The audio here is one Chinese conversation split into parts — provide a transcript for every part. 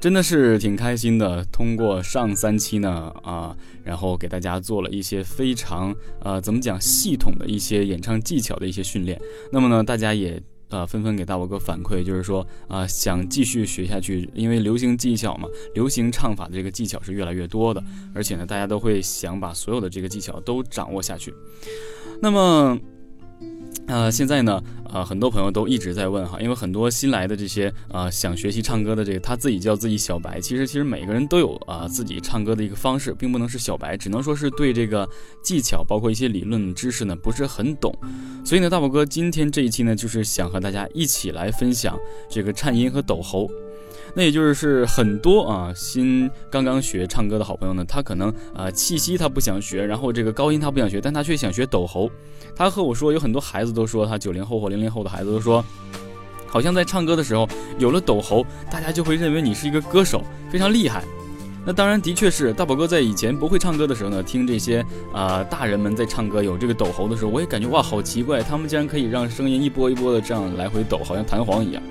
真的是挺开心的。通过上三期呢，啊，然后给大家做了一些非常呃，怎么讲系统的一些演唱技巧的一些训练。那么呢，大家也呃纷纷给大宝哥反馈，就是说啊，想继续学下去，因为流行技巧嘛，流行唱法的这个技巧是越来越多的，而且呢，大家都会想把所有的这个技巧都掌握下去。那么。那，现在呢，呃，很多朋友都一直在问哈，因为很多新来的这些啊想学习唱歌的这个，他自己叫自己小白，其实其实每个人都有啊自己唱歌的一个方式，并不能是小白，只能说是对这个技巧，包括一些理论知识呢不是很懂。所以呢，大宝哥今天这一期呢，就是想和大家一起来分享这个颤音和抖喉。那也就是很多啊新刚刚学唱歌的好朋友呢，他可能啊气息他不想学，然后这个高音他不想学，但他却想学抖喉。他和我说，有很多孩子都说，他九零后或零零后的孩子都说，好像在唱歌的时候有了抖喉，大家就会认为你是一个歌手，非常厉害。那当然的确是大宝哥在以前不会唱歌的时候呢，听这些啊大人们在唱歌有这个抖喉的时候，我也感觉哇好奇怪，他们竟然可以让声音一波一波的这样来回抖，好像弹簧一样。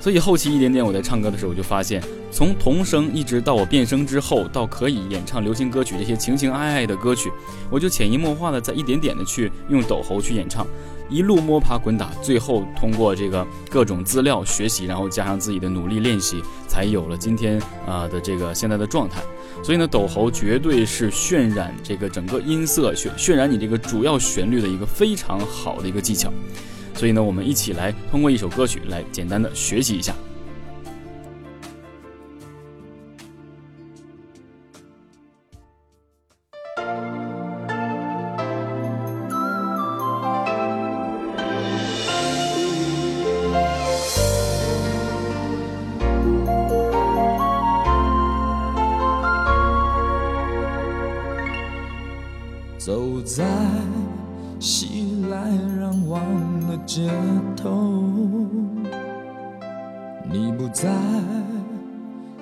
所以后期一点点我在唱歌的时候，我就发现，从童声一直到我变声之后，到可以演唱流行歌曲这些情情爱爱的歌曲，我就潜移默化的在一点点的去用抖喉去演唱，一路摸爬滚打，最后通过这个各种资料学习，然后加上自己的努力练习，才有了今天啊的这个现在的状态。所以呢，抖喉绝对是渲染这个整个音色、渲渲染你这个主要旋律的一个非常好的一个技巧。所以呢，我们一起来通过一首歌曲来简单的学习一下。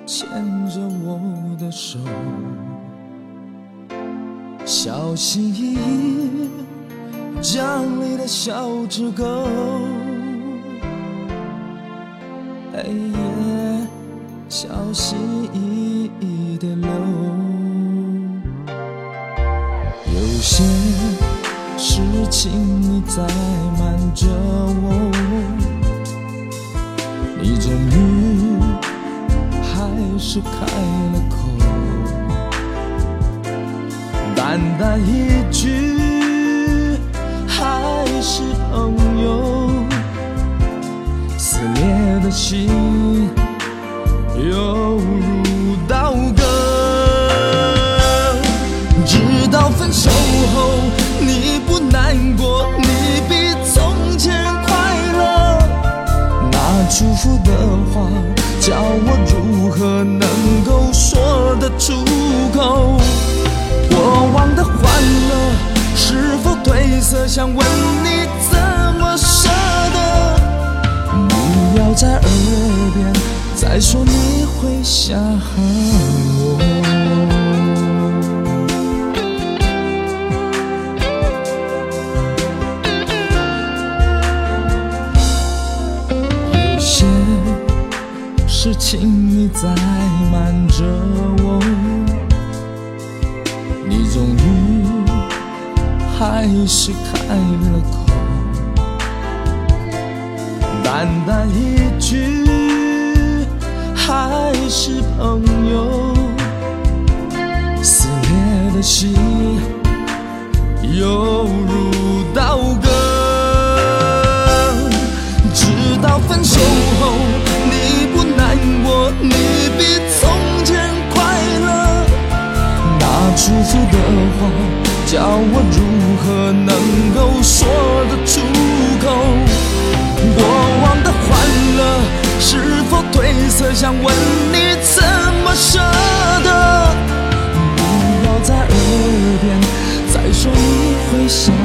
牵着我的手，小心翼翼讲你的小纸狗，黑夜小心翼翼的流，有些。事情你在瞒着我，你终于是开了口，淡淡一句还是朋友，撕裂的心。色？想问你怎么舍得？不要在耳边再说你会想我。是开了口，淡淡一句还是朋友，撕裂的心犹如刀割，直到分手后。你不难过，你比从前快乐，福的话，叫我如何能够说得出口？过往的欢乐是否褪色？想问你怎么舍得？不要在耳边再说你会想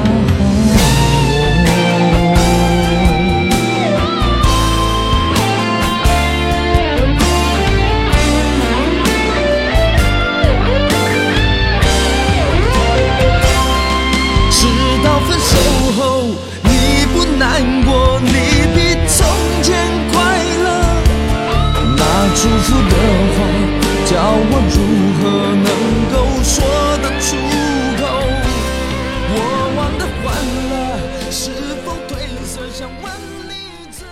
福的话，叫我如何能够说得出口？过往的欢乐是否褪色？想问你怎么？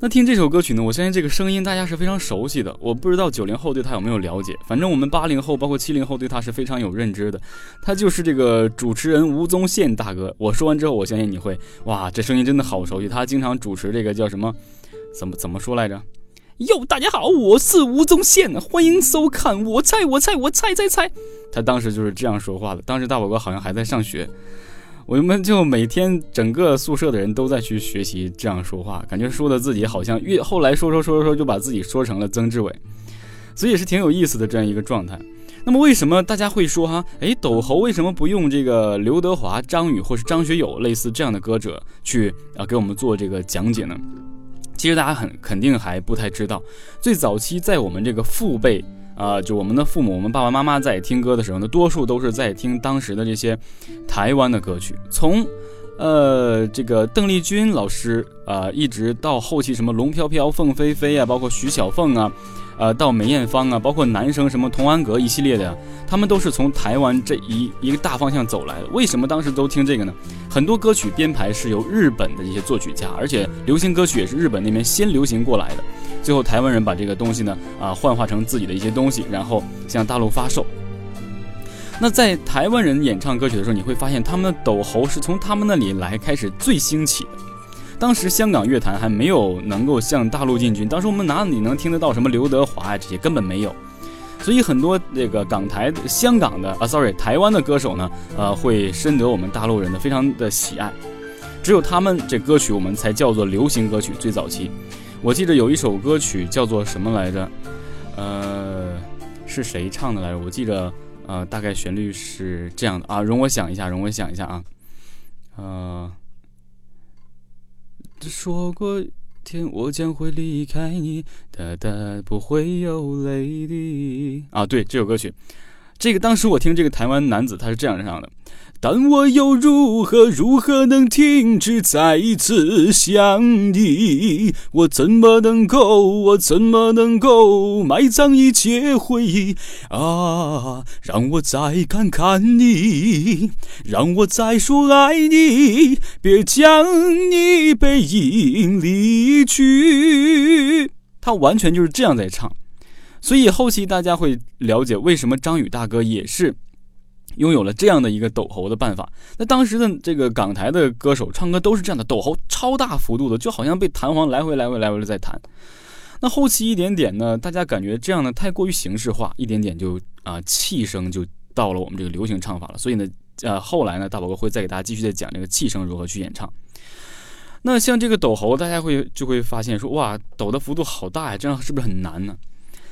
那听这首歌曲呢，我相信这个声音大家是非常熟悉的。我不知道九零后对他有没有了解，反正我们八零后包括七零后对他是非常有认知的。他就是这个主持人吴宗宪大哥。我说完之后，我相信你会哇，这声音真的好熟悉。他经常主持这个叫什么？怎么怎么说来着？哟，大家好，我是吴宗宪，欢迎收看我猜我猜我猜猜猜。他当时就是这样说话的。当时大宝哥好像还在上学。我们就每天整个宿舍的人都在去学习这样说话，感觉说的自己好像越后来说说说说说就把自己说成了曾志伟，所以也是挺有意思的这样一个状态。那么为什么大家会说哈？诶，斗猴为什么不用这个刘德华、张宇或是张学友类似这样的歌者去啊给我们做这个讲解呢？其实大家很肯定还不太知道，最早期在我们这个父辈。啊，就我们的父母，我们爸爸妈妈在听歌的时候呢，多数都是在听当时的这些台湾的歌曲，从呃这个邓丽君老师啊，一直到后期什么龙飘飘、凤飞飞啊，包括徐小凤啊，呃到梅艳芳啊，包括男生什么童安格一系列的呀，他们都是从台湾这一一个大方向走来的。为什么当时都听这个呢？很多歌曲编排是由日本的一些作曲家，而且流行歌曲也是日本那边先流行过来的。最后台湾人把这个东西呢啊幻化成自己的一些东西，然后向大陆发售。那在台湾人演唱歌曲的时候，你会发现他们的抖喉是从他们那里来开始最兴起的。当时香港乐坛还没有能够向大陆进军，当时我们哪里能听得到什么刘德华啊这些根本没有，所以很多这个港台、香港的啊，sorry，台湾的歌手呢，呃，会深得我们大陆人的非常的喜爱。只有他们这歌曲我们才叫做流行歌曲。最早期，我记得有一首歌曲叫做什么来着？呃，是谁唱的来着？我记得。呃，大概旋律是这样的啊，容我想一下，容我想一下啊，呃，说过天我将会离开你，哒哒不会有泪滴啊，对，这首歌曲，这个当时我听这个台湾男子他是这样唱的。但我又如何如何能停止再次想你？我怎么能够我怎么能够埋葬一切回忆啊？让我再看看你，让我再说爱你，别将你背影离去。他完全就是这样在唱，所以后期大家会了解为什么张宇大哥也是。拥有了这样的一个抖喉的办法，那当时的这个港台的歌手唱歌都是这样的，抖喉超大幅度的，就好像被弹簧来回来回来回的在弹。那后期一点点呢，大家感觉这样呢太过于形式化，一点点就啊气声就到了我们这个流行唱法了。所以呢，呃后来呢，大宝哥会再给大家继续再讲这个气声如何去演唱。那像这个抖喉，大家会就会发现说，哇，抖的幅度好大呀，这样是不是很难呢？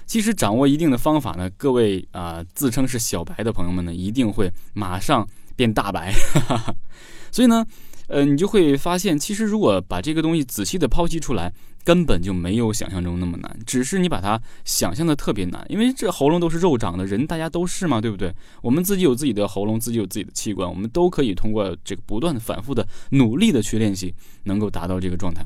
其实掌握一定的方法呢，各位啊自称是小白的朋友们呢，一定会马上变大白。所以呢，呃，你就会发现，其实如果把这个东西仔细的剖析出来，根本就没有想象中那么难，只是你把它想象的特别难。因为这喉咙都是肉长的，人大家都是嘛，对不对？我们自己有自己的喉咙，自己有自己的器官，我们都可以通过这个不断的、反复的、努力的去练习，能够达到这个状态。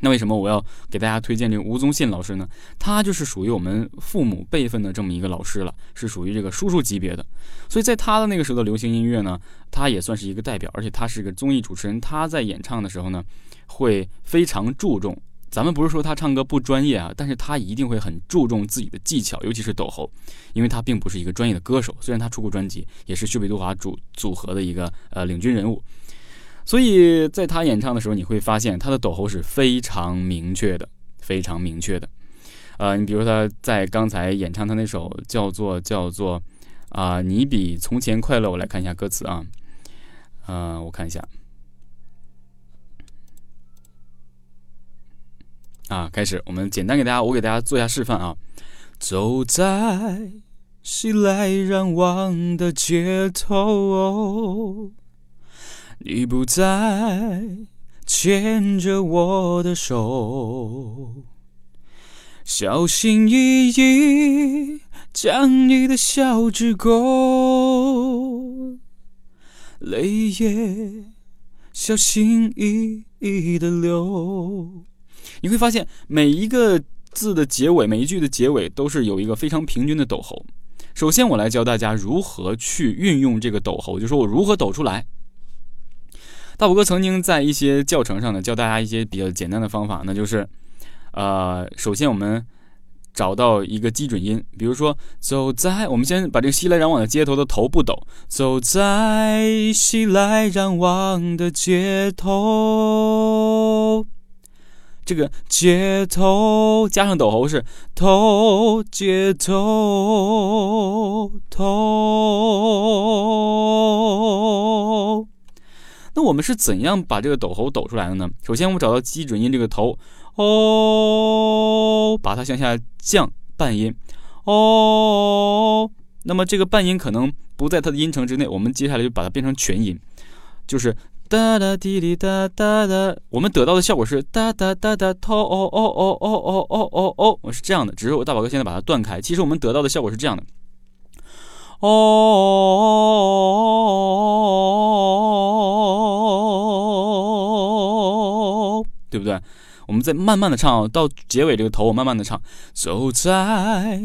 那为什么我要给大家推荐这个吴宗宪老师呢？他就是属于我们父母辈分的这么一个老师了，是属于这个叔叔级别的。所以在他的那个时候的流行音乐呢，他也算是一个代表，而且他是个综艺主持人。他在演唱的时候呢，会非常注重。咱们不是说他唱歌不专业啊，但是他一定会很注重自己的技巧，尤其是抖喉，因为他并不是一个专业的歌手。虽然他出过专辑，也是薛北杜华组组合的一个呃领军人物。所以在他演唱的时候，你会发现他的抖喉是非常明确的，非常明确的。呃，你比如他在刚才演唱他那首叫做叫做啊，你比从前快乐。我来看一下歌词啊，呃，我看一下。啊，开始，我们简单给大家，我给大家做一下示范啊。走在熙来攘往的街头，你不再牵着我的手，小心翼翼将你的小指勾，泪也小心翼翼的流。你会发现每一个字的结尾，每一句的结尾都是有一个非常平均的抖喉。首先，我来教大家如何去运用这个抖喉，就说我如何抖出来。大宝哥曾经在一些教程上呢教大家一些比较简单的方法，那就是，呃，首先我们找到一个基准音，比如说走在，我们先把这个熙来攘往的街头的头不抖，走在熙来攘往的街头。这个街头加上抖喉是头街头头。那我们是怎样把这个抖喉抖出来的呢？首先，我们找到基准音这个头哦，把它向下降半音哦。那么这个半音可能不在它的音程之内，我们接下来就把它变成全音，就是。哒哒滴滴哒哒哒，我们得到的效果是哒哒哒哒，头哦哦哦哦哦哦哦哦，是这样的，只是我大宝哥现在把它断开。其实我们得到的效果是这样的，哦，对不对？我们再慢慢的唱，到结尾这个头，我慢慢的唱。走在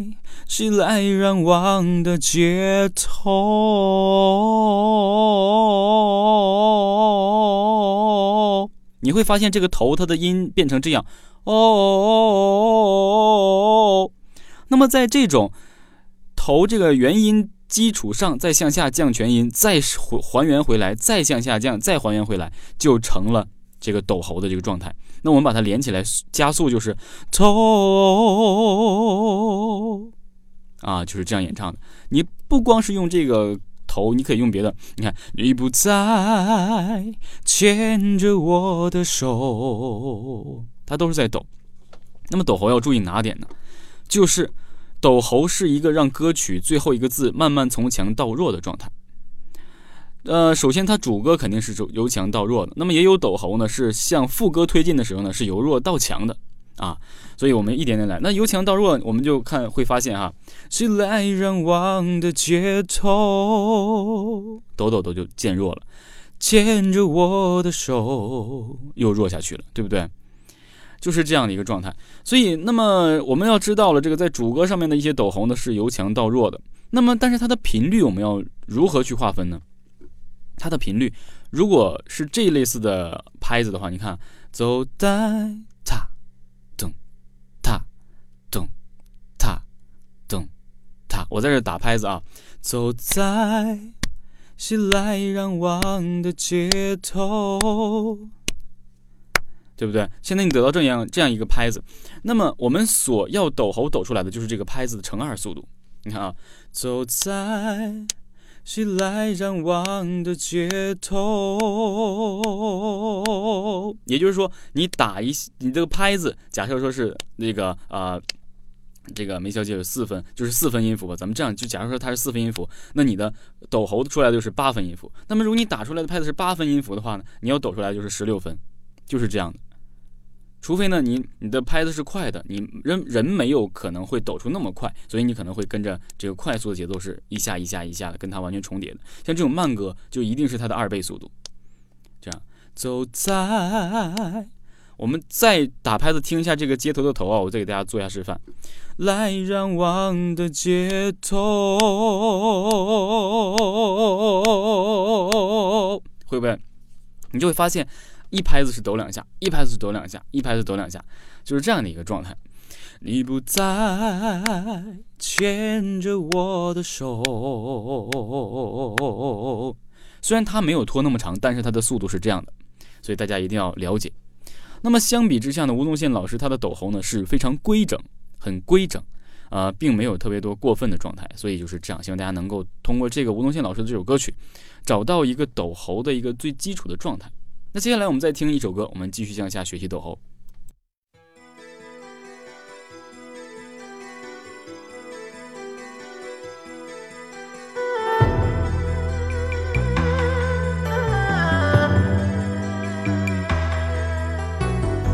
熙来攘往的街头，你会发现这个头它的音变成这样，哦。那么在这种头这个元音基础上，再向下降全音，再还还原回来，再向下降，再还原回来，就成了这个抖喉的这个状态。那我们把它连起来，加速就是头啊，就是这样演唱的。你不光是用这个头，你可以用别的。你看，你不再牵着我的手，它都是在抖。那么抖喉要注意哪点呢？就是抖喉是一个让歌曲最后一个字慢慢从强到弱的状态。呃，首先它主歌肯定是由强到弱的，那么也有抖喉呢，是向副歌推进的时候呢，是由弱到强的啊，所以我们一点点来。那由强到弱，我们就看会发现哈，熙来攘往的街头，抖抖抖就渐弱了，牵着我的手又弱下去了，对不对？就是这样的一个状态。所以，那么我们要知道了这个在主歌上面的一些抖喉呢，是由强到弱的。那么，但是它的频率我们要如何去划分呢？它的频率，如果是这类似的拍子的话，你看，走在踏，咚，踏，咚，踏，咚，踏，我在这打拍子啊，走在熙来攘往的街头，对不对？现在你得到这样这样一个拍子，那么我们所要抖喉抖出来的就是这个拍子的乘二速度。你看啊，走在。熙来攘往的街头，也就是说，你打一，你这个拍子，假设说是那个啊，这个梅小姐有四分，就是四分音符吧。咱们这样就假如说它是四分音符，那你的抖喉出来就是八分音符。那么如果你打出来的拍子是八分音符的话呢，你要抖出来就是十六分，就是这样的。除非呢，你你的拍子是快的，你人人没有可能会抖出那么快，所以你可能会跟着这个快速的节奏是一下一下一下的，跟它完全重叠的。像这种慢歌，就一定是它的二倍速度。这样，走在，我们再打拍子听一下这个街头的头啊，我再给大家做一下示范。来让往的街头，会不会？你就会发现。一拍子是抖两下，一拍子是抖两下，一拍子抖两下，就是这样的一个状态。你不再牵着我的手，虽然它没有拖那么长，但是它的速度是这样的，所以大家一定要了解。那么相比之下呢，吴宗宪老师他的抖喉呢是非常规整，很规整呃，并没有特别多过分的状态，所以就是这样。希望大家能够通过这个吴宗宪老师的这首歌曲，找到一个抖喉的一个最基础的状态。那接下来我们再听一首歌，我们继续向下学习抖喉。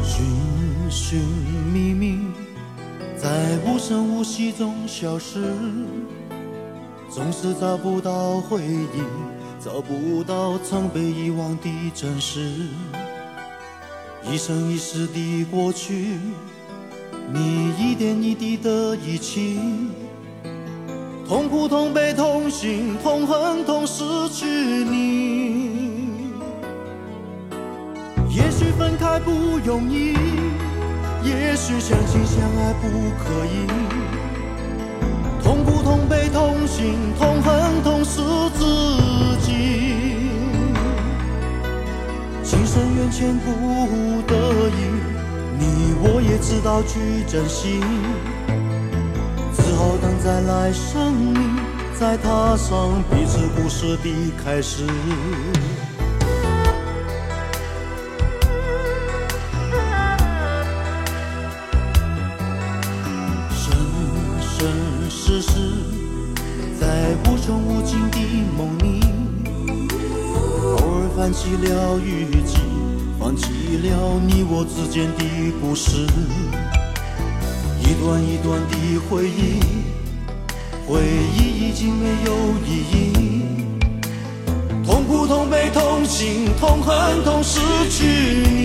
寻寻觅觅，在无声无息中消失，总是找不到回应，找不到曾被遗忘的真实。一生一世的过去，你一点一滴的遗弃，痛苦、痛悲、痛心、痛恨、痛失去你。也许分开不容易，也许相亲相爱不可以。痛苦、痛悲、痛心、痛恨、情不得已，你我也知道去珍惜。只好等在来生里，再踏上彼此故事的开始。生生世世，在无穷无尽的梦里，偶尔翻起了日记，放弃了你我之间的故事，一段一段的回忆，回忆已经没有意义。痛苦、痛悲、痛心、痛恨、痛失去你。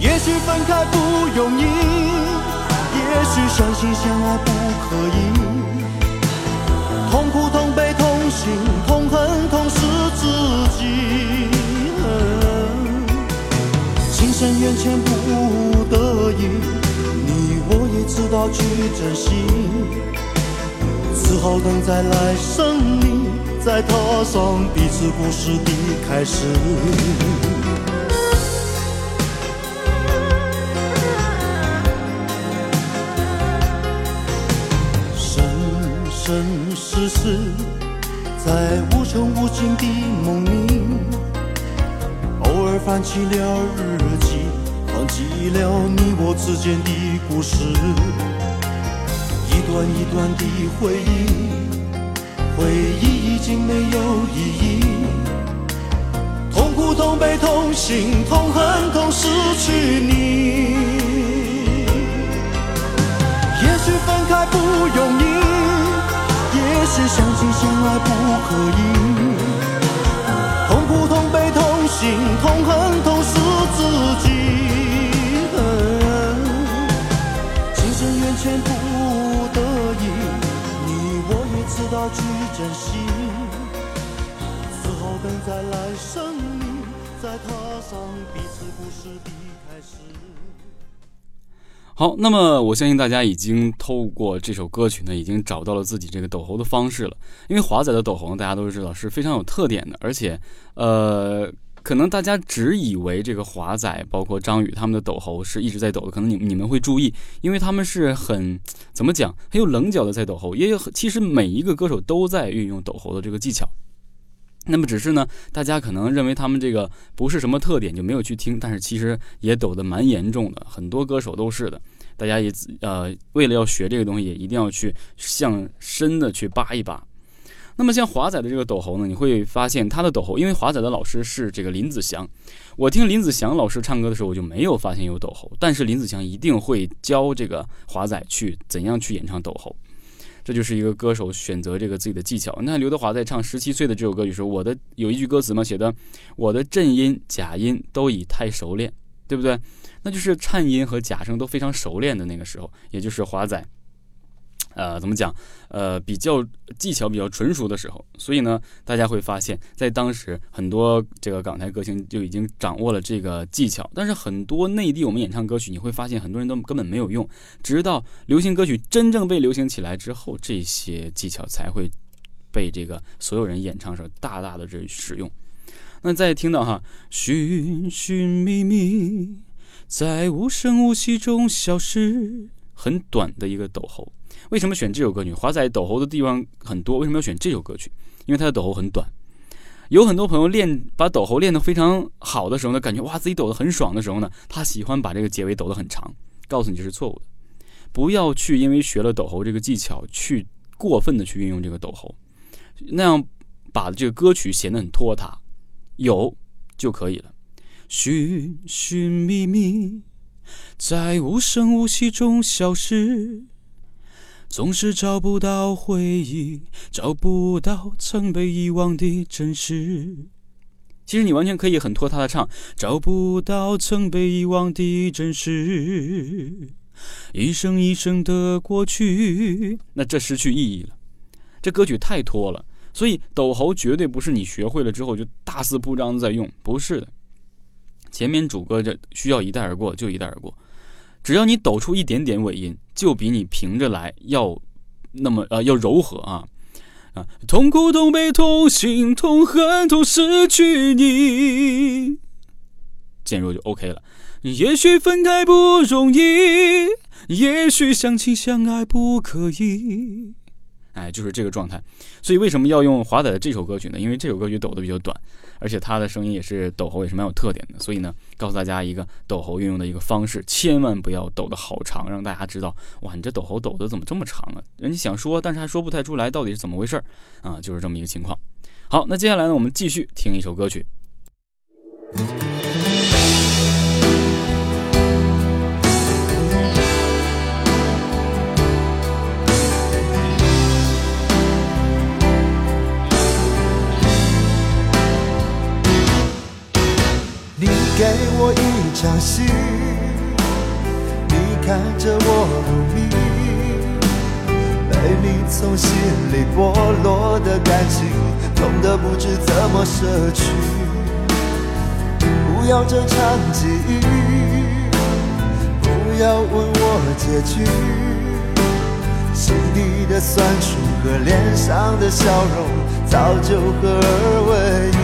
也许分开不容易，也许相亲相爱不可以。痛苦、痛悲、痛心、痛恨、痛失自己。情深缘浅不得已，你我也知道去珍惜。只好等在来生里，再踏上彼此故事的开始。生生世世，在无穷无尽的梦里，偶尔翻起了日记，了你我之间的故事，一段一段的回忆，回忆已经没有意义。痛苦、痛悲、痛心、痛恨、痛失去你。也许分开不容易，也许相亲相爱不可以。痛苦、痛悲、痛心、痛恨、痛失自己。不得已，你我也知道去珍惜。只好等再来生命，再踏上彼此故事的开始。好，那么我相信大家已经透过这首歌曲呢，已经找到了自己这个抖喉的方式了。因为华仔的抖喉呢，大家都知道是非常有特点的，而且，呃，可能大家只以为这个华仔，包括张宇他们的抖喉是一直在抖的，可能你你们会注意，因为他们是很怎么讲，很有棱角的在抖喉，也有其实每一个歌手都在运用抖喉的这个技巧。那么只是呢，大家可能认为他们这个不是什么特点，就没有去听。但是其实也抖得蛮严重的，很多歌手都是的。大家也呃，为了要学这个东西，也一定要去向深的去扒一扒。那么像华仔的这个抖喉呢，你会发现他的抖喉，因为华仔的老师是这个林子祥。我听林子祥老师唱歌的时候，我就没有发现有抖喉，但是林子祥一定会教这个华仔去怎样去演唱抖喉。这就是一个歌手选择这个自己的技巧。那刘德华在唱《十七岁》的这首歌曲时，我的有一句歌词嘛，写的我的正音、假音都已太熟练，对不对？那就是颤音和假声都非常熟练的那个时候，也就是华仔，呃，怎么讲？呃，比较技巧比较纯熟的时候。所以呢，大家会发现，在当时很多这个港台歌星就已经掌握了这个技巧，但是很多内地我们演唱歌曲，你会发现很多人都根本没有用，直到流行歌曲真正被流行起来之后，这些技巧才会被这个所有人演唱时候大大的这使用。那再听到哈，寻寻觅觅。在无声无息中消失。很短的一个抖喉。为什么选这首歌曲？华仔抖喉的地方很多，为什么要选这首歌曲？因为他的抖喉很短。有很多朋友练把抖喉练得非常好的时候呢，感觉哇自己抖得很爽的时候呢，他喜欢把这个结尾抖得很长。告诉你这是错误的，不要去因为学了抖喉这个技巧去过分的去运用这个抖喉，那样把这个歌曲显得很拖沓。有就可以了。寻寻觅觅，在无声无息中消失，总是找不到回忆，找不到曾被遗忘的真实。其实你完全可以很拖沓的唱，找不到曾被遗忘的真实，一生一生的过去，那这失去意义了。这歌曲太拖了。所以抖喉绝对不是你学会了之后就大肆铺张在用，不是的。前面主歌这需要一带而过就一带而过，只要你抖出一点点尾音，就比你平着来要那么呃要柔和啊啊！痛苦痛悲痛心痛恨痛失去你，渐弱就 OK 了。也许分开不容易，也许相亲相爱不可以。哎，就是这个状态，所以为什么要用华仔的这首歌曲呢？因为这首歌曲抖的比较短，而且他的声音也是抖喉也是蛮有特点的，所以呢，告诉大家一个抖喉运用的一个方式，千万不要抖的好长，让大家知道，哇，你这抖喉抖的怎么这么长啊？人家想说，但是还说不太出来，到底是怎么回事儿啊？就是这么一个情况。好，那接下来呢，我们继续听一首歌曲。给我一场戏，你看着我入迷，被你从心里剥落的感情，痛得不知怎么舍去。不要这场记忆，不要问我结局，心底的酸楚和脸上的笑容，早就合二为一。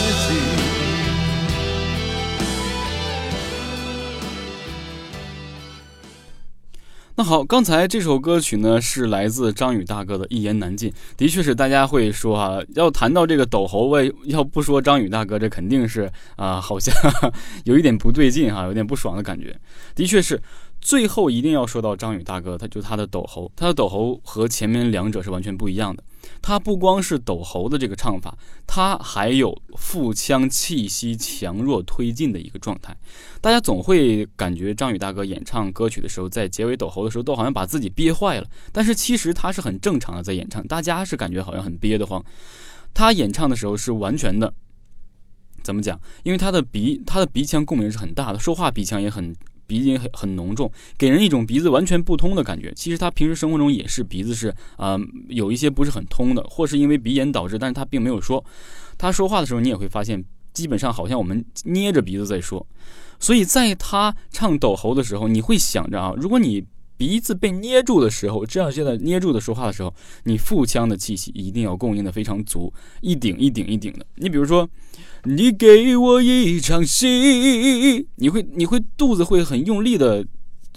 好，刚才这首歌曲呢是来自张宇大哥的《一言难尽》，的确是大家会说啊，要谈到这个抖喉，为要不说张宇大哥，这肯定是啊，好像 有一点不对劲哈，有点不爽的感觉。的确是，最后一定要说到张宇大哥，他就他的抖猴，他的抖猴和前面两者是完全不一样的。他不光是抖喉的这个唱法，他还有腹腔气息强弱推进的一个状态。大家总会感觉张宇大哥演唱歌曲的时候，在结尾抖喉的时候，都好像把自己憋坏了。但是其实他是很正常的在演唱，大家是感觉好像很憋得慌。他演唱的时候是完全的，怎么讲？因为他的鼻，他的鼻腔共鸣是很大的，说话鼻腔也很。鼻音很很浓重，给人一种鼻子完全不通的感觉。其实他平时生活中也是鼻子是啊有一些不是很通的，或是因为鼻炎导致，但是他并没有说。他说话的时候，你也会发现，基本上好像我们捏着鼻子在说。所以在他唱抖喉的时候，你会想着啊，如果你鼻子被捏住的时候，这样现在捏住的说话的时候，你腹腔的气息一定要供应的非常足，一顶一顶一顶的。你比如说。你给我一场戏，你会你会肚子会很用力的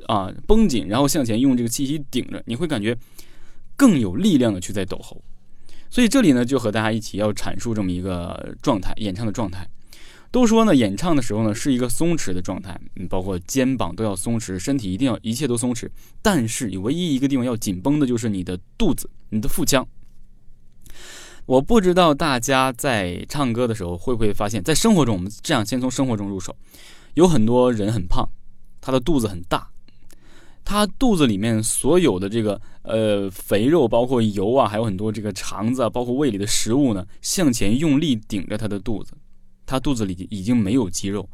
啊绷紧，然后向前用这个气息顶着，你会感觉更有力量的去在抖喉。所以这里呢，就和大家一起要阐述这么一个状态，演唱的状态。都说呢，演唱的时候呢是一个松弛的状态，嗯，包括肩膀都要松弛，身体一定要一切都松弛。但是你，唯一一个地方要紧绷的就是你的肚子，你的腹腔。我不知道大家在唱歌的时候会不会发现，在生活中，我们这样先从生活中入手，有很多人很胖，他的肚子很大，他肚子里面所有的这个呃肥肉，包括油啊，还有很多这个肠子啊，包括胃里的食物呢，向前用力顶着他的肚子，他肚子里已经没有肌肉，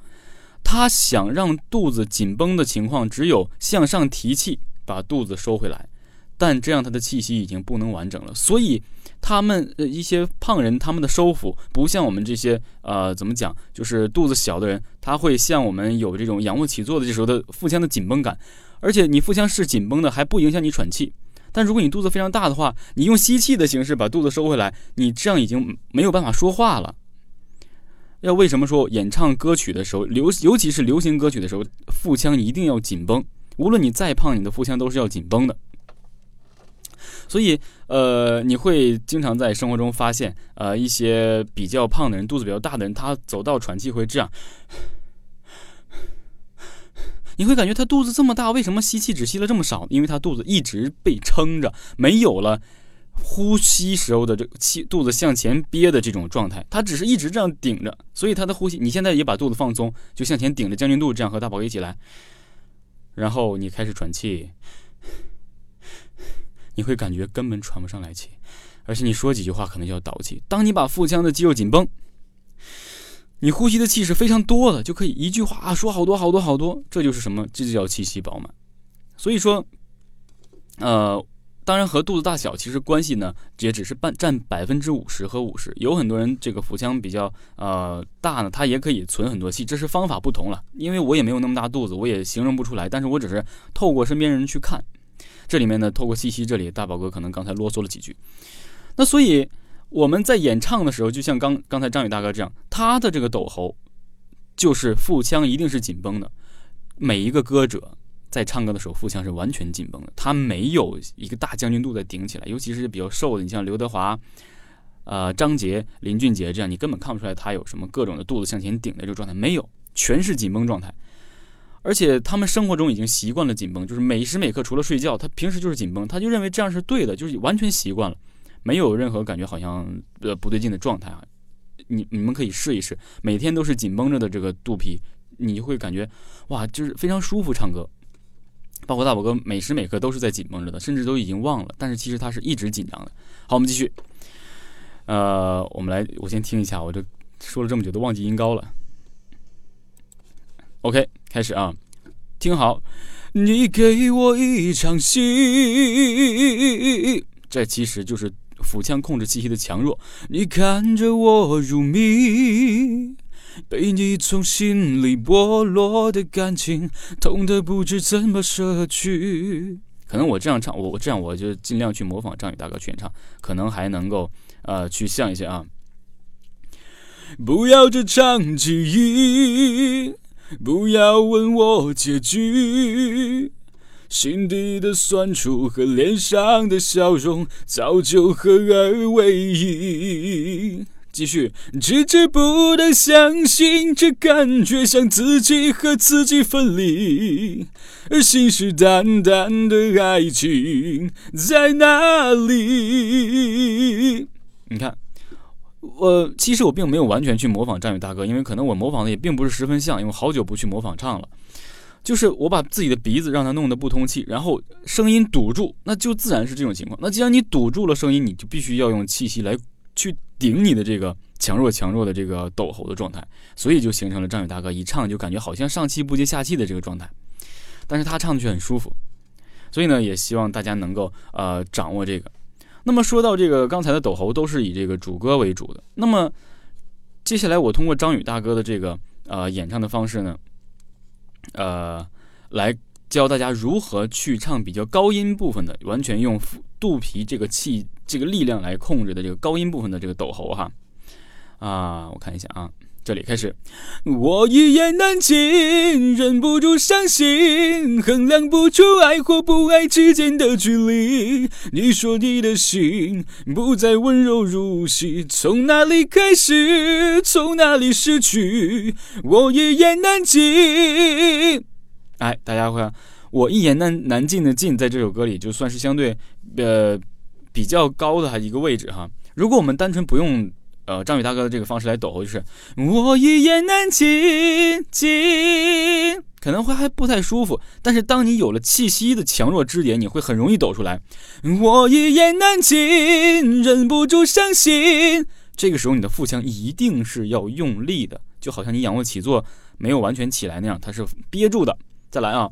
他想让肚子紧绷的情况，只有向上提气，把肚子收回来。但这样他的气息已经不能完整了，所以他们一些胖人他们的收腹不像我们这些呃怎么讲，就是肚子小的人，他会像我们有这种仰卧起坐的这时候的腹腔的紧绷感，而且你腹腔是紧绷的还不影响你喘气，但如果你肚子非常大的话，你用吸气的形式把肚子收回来，你这样已经没有办法说话了。要为什么说演唱歌曲的时候流尤其是流行歌曲的时候，腹腔一定要紧绷，无论你再胖，你的腹腔都是要紧绷的。所以，呃，你会经常在生活中发现，呃，一些比较胖的人、肚子比较大的人，他走到喘气会这样，你会感觉他肚子这么大，为什么吸气只吸了这么少？因为他肚子一直被撑着，没有了呼吸时候的这个气，肚子向前憋的这种状态，他只是一直这样顶着，所以他的呼吸，你现在也把肚子放松，就向前顶着将军肚，这样和大宝一起来，然后你开始喘气。你会感觉根本喘不上来气，而且你说几句话可能就要倒气。当你把腹腔的肌肉紧绷，你呼吸的气是非常多的，就可以一句话说好多好多好多。这就是什么？这就叫气息饱满。所以说，呃，当然和肚子大小其实关系呢，也只是半占百分之五十和五十。有很多人这个腹腔比较呃大呢，他也可以存很多气，这是方法不同了。因为我也没有那么大肚子，我也形容不出来。但是我只是透过身边人去看。这里面呢，透过气息，这里大宝哥可能刚才啰嗦了几句。那所以我们在演唱的时候，就像刚刚才张宇大哥这样，他的这个抖喉就是腹腔一定是紧绷的。每一个歌者在唱歌的时候，腹腔是完全紧绷的，他没有一个大将军肚在顶起来。尤其是比较瘦的，你像刘德华、呃张杰、林俊杰这样，你根本看不出来他有什么各种的肚子向前顶的这个状态，没有，全是紧绷状态。而且他们生活中已经习惯了紧绷，就是每时每刻除了睡觉，他平时就是紧绷，他就认为这样是对的，就是完全习惯了，没有任何感觉好像呃不对劲的状态啊。你你们可以试一试，每天都是紧绷着的这个肚皮，你会感觉哇，就是非常舒服唱歌。包括大宝哥每时每刻都是在紧绷着的，甚至都已经忘了，但是其实他是一直紧张的。好，我们继续。呃，我们来，我先听一下，我这说了这么久都忘记音高了。OK，开始啊，听好，你给我一场戏，这其实就是腹腔控制气息的强弱。你看着我入迷，被你从心里剥落的感情，痛得不知怎么舍去。可能我这样唱，我我这样我就尽量去模仿张宇大哥去演唱，可能还能够呃去像一些啊。不要这场记忆。不要问我结局，心底的酸楚和脸上的笑容早就合二为一。继续，迟迟不能相信，这感觉像自己和自己分离，而信誓旦旦的爱情在哪里？你看。我其实我并没有完全去模仿张宇大哥，因为可能我模仿的也并不是十分像，因为好久不去模仿唱了。就是我把自己的鼻子让它弄得不通气，然后声音堵住，那就自然是这种情况。那既然你堵住了声音，你就必须要用气息来去顶你的这个强弱强弱的这个抖喉的状态，所以就形成了张宇大哥一唱就感觉好像上气不接下气的这个状态，但是他唱的却很舒服。所以呢，也希望大家能够呃掌握这个。那么说到这个刚才的抖喉都是以这个主歌为主的。那么接下来我通过张宇大哥的这个呃演唱的方式呢，呃，来教大家如何去唱比较高音部分的，完全用肚皮这个气这个力量来控制的这个高音部分的这个抖喉哈。啊，我看一下啊。这里开始，我一言难尽，忍不住伤心，衡量不出爱或不爱之间的距离。你说你的心不再温柔如昔，从哪里开始，从哪里失去？我一言难尽。哎，大家看，我一言难难尽的尽，在这首歌里就算是相对呃比较高的一个位置哈。如果我们单纯不用呃张宇大哥的这个方式来抖，就是我一言难尽尽，可能会还不太舒服。但是当你有了气息的强弱支点，你会很容易抖出来。我一言难尽，忍不住伤心。这个时候你的腹腔一定是要用力的，就好像你仰卧起坐没有完全起来那样，它是憋住的。再来啊！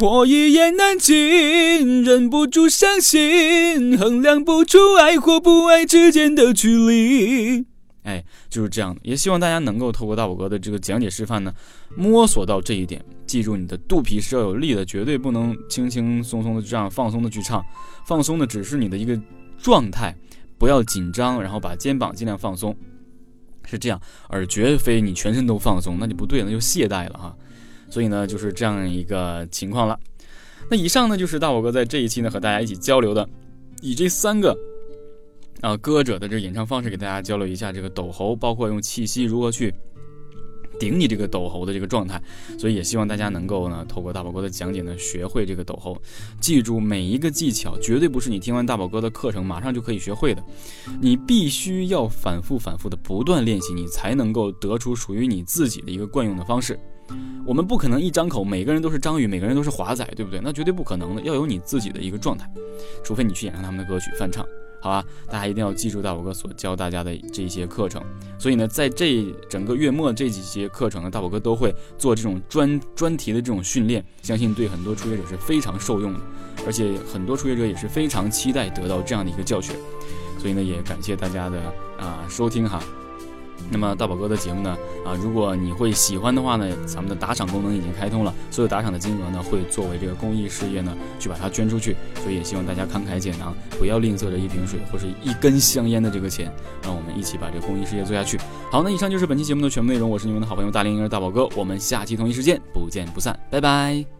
我一言难尽，忍不住伤心，衡量不出爱或不爱之间的距离。哎，就是这样的。也希望大家能够透过大宝哥的这个讲解示范呢，摸索到这一点。记住，你的肚皮是要有力的，绝对不能轻轻松松的这样放松的去唱。放松的只是你的一个状态，不要紧张，然后把肩膀尽量放松，是这样，而绝非你全身都放松，那就不对，那就懈怠了哈。所以呢，就是这样一个情况了。那以上呢，就是大宝哥在这一期呢和大家一起交流的，以这三个啊歌者的这个演唱方式给大家交流一下这个抖喉，包括用气息如何去顶你这个抖喉的这个状态。所以也希望大家能够呢，透过大宝哥的讲解呢，学会这个抖喉。记住每一个技巧，绝对不是你听完大宝哥的课程马上就可以学会的，你必须要反复反复的不断练习，你才能够得出属于你自己的一个惯用的方式。我们不可能一张口，每个人都是张宇，每个人都是华仔，对不对？那绝对不可能的，要有你自己的一个状态，除非你去演唱他们的歌曲翻唱，好吧？大家一定要记住大宝哥所教大家的这些课程。所以呢，在这整个月末这几节课程呢，大宝哥都会做这种专 专题的这种训练，相信对很多初学者是非常受用的，而且很多初学者也是非常期待得到这样的一个教学。所以呢，也感谢大家的啊收听哈。那么大宝哥的节目呢？啊，如果你会喜欢的话呢，咱们的打赏功能已经开通了，所有打赏的金额呢会作为这个公益事业呢去把它捐出去，所以也希望大家慷慨解囊，不要吝啬这一瓶水或是一根香烟的这个钱，让我们一起把这个公益事业做下去。好，那以上就是本期节目的全部内容，我是你们的好朋友大龄婴儿大宝哥，我们下期同一时间不见不散，拜拜。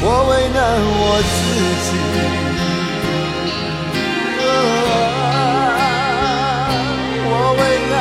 我为难我自己。啊我为难